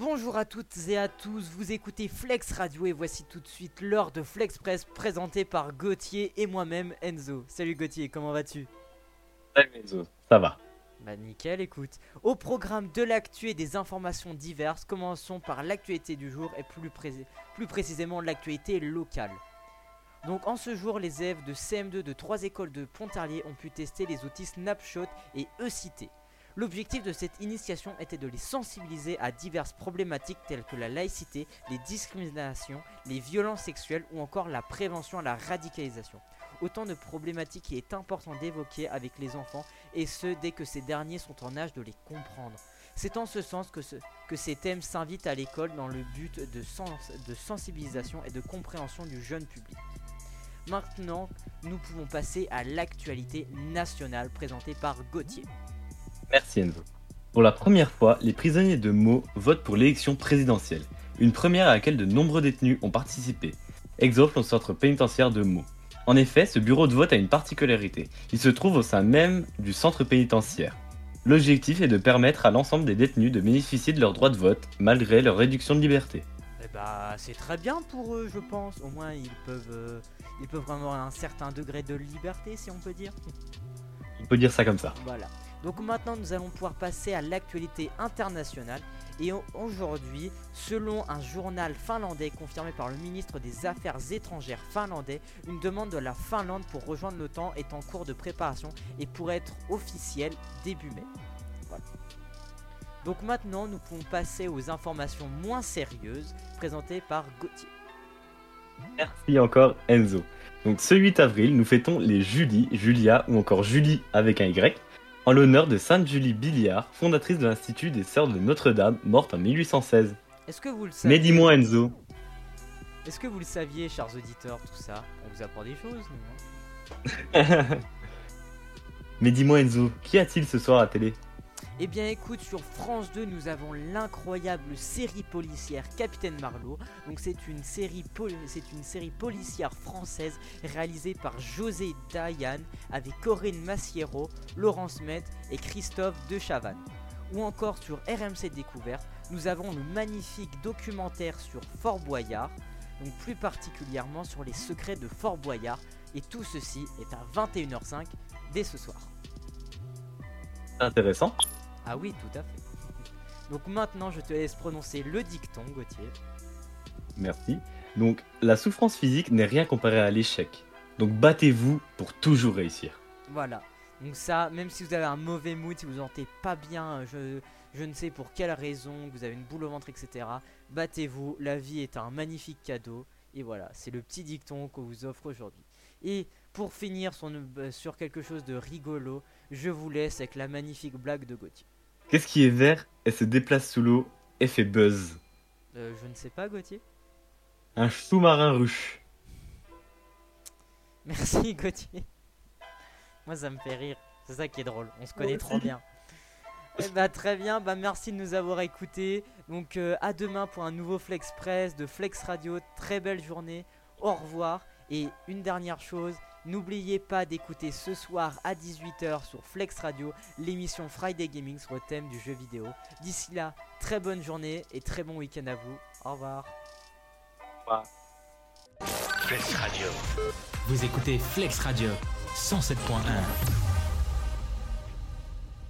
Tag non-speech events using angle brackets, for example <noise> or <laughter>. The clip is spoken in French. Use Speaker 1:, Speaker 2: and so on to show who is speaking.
Speaker 1: Bonjour à toutes et à tous, vous écoutez Flex Radio et voici tout de suite l'heure de Flex Press présentée par Gauthier et moi-même Enzo. Salut Gauthier, comment vas-tu?
Speaker 2: Salut Enzo, ça va.
Speaker 1: Bah nickel, écoute. Au programme de l'actu et des informations diverses, commençons par l'actualité du jour et plus, plus précisément l'actualité locale. Donc en ce jour, les élèves de CM2 de trois écoles de Pontarlier ont pu tester les outils Snapshot et E-Cité. L'objectif de cette initiation était de les sensibiliser à diverses problématiques telles que la laïcité, les discriminations, les violences sexuelles ou encore la prévention à la radicalisation. Autant de problématiques qu'il est important d'évoquer avec les enfants et ce dès que ces derniers sont en âge de les comprendre. C'est en ce sens que, ces thèmes s'invitent à l'école dans le but de sensibilisation et de compréhension du jeune public. Maintenant, nous pouvons passer à l'actualité nationale présentée par Gauthier.
Speaker 2: Merci Enzo. Pour la première fois, les prisonniers de Meaux votent pour l'élection présidentielle, une première à laquelle de nombreux détenus ont participé. Exemple au centre pénitentiaire de Meaux. En effet, ce bureau de vote a une particularité. Il se trouve au sein même du centre pénitentiaire. L'objectif est de permettre à l'ensemble des détenus de bénéficier de leur droit de vote, malgré leur réduction de liberté.
Speaker 1: Eh bah, c'est très bien pour eux, je pense. Au moins, ils peuvent, euh, ils peuvent avoir un certain degré de liberté, si on peut dire.
Speaker 2: On peut dire ça comme ça.
Speaker 1: Voilà. Donc maintenant nous allons pouvoir passer à l'actualité internationale et aujourd'hui, selon un journal finlandais confirmé par le ministre des Affaires étrangères finlandais, une demande de la Finlande pour rejoindre l'OTAN est en cours de préparation et pourrait être officielle début mai. Donc maintenant, nous pouvons passer aux informations moins sérieuses présentées par Gauthier.
Speaker 2: Merci encore Enzo. Donc ce 8 avril, nous fêtons les Julie, Julia ou encore Julie avec un Y en l'honneur de Sainte Julie Billiard, fondatrice de l'Institut des Sœurs de Notre-Dame, morte en 1816.
Speaker 1: Est-ce que vous le savez
Speaker 2: Mais dis-moi Enzo.
Speaker 1: Est-ce que vous le saviez, chers auditeurs, tout ça? On vous apprend des choses,
Speaker 2: nous. Hein? <laughs> Mais dis-moi Enzo, qui a-t-il ce soir à télé?
Speaker 1: Eh bien écoute, sur France 2, nous avons l'incroyable série policière Capitaine Marlowe. Donc c'est une série policière française réalisée par José Dayan avec Corinne Massiero, Laurence Med et Christophe Dechavanne. Ou encore sur RMC Découverte, nous avons le magnifique documentaire sur Fort Boyard, donc plus particulièrement sur les secrets de Fort Boyard. Et tout ceci est à 21h05 dès ce soir.
Speaker 2: Intéressant.
Speaker 1: Ah oui, tout à fait. Donc maintenant, je te laisse prononcer le dicton, Gauthier.
Speaker 2: Merci. Donc, la souffrance physique n'est rien comparé à l'échec. Donc, battez-vous pour toujours réussir.
Speaker 1: Voilà. Donc ça, même si vous avez un mauvais mood, si vous vous sentez pas bien, je, je ne sais pour quelle raison, vous avez une boule au ventre, etc. Battez-vous, la vie est un magnifique cadeau. Et voilà, c'est le petit dicton qu'on vous offre aujourd'hui. Et pour finir sur, euh, sur quelque chose de rigolo, je vous laisse avec la magnifique blague de Gauthier.
Speaker 2: Qu'est-ce qui est vert et se déplace sous l'eau et fait buzz
Speaker 1: euh, Je ne sais pas, Gauthier.
Speaker 2: Un sous-marin ruche. <laughs>
Speaker 1: Merci, Gauthier. Moi, ça me fait rire. C'est ça qui est drôle. On se connaît trop bien. Eh bah, très bien, bah merci de nous avoir écoutés. Donc euh, à demain pour un nouveau Flex Press de Flex Radio. Très belle journée. Au revoir. Et une dernière chose, N'oubliez pas d'écouter ce soir à 18h sur Flex Radio l'émission Friday Gaming sur le thème du jeu vidéo. D'ici là, très bonne journée et très bon week-end à vous. Au revoir.
Speaker 3: Flex Radio. Vous écoutez Flex Radio 107.1.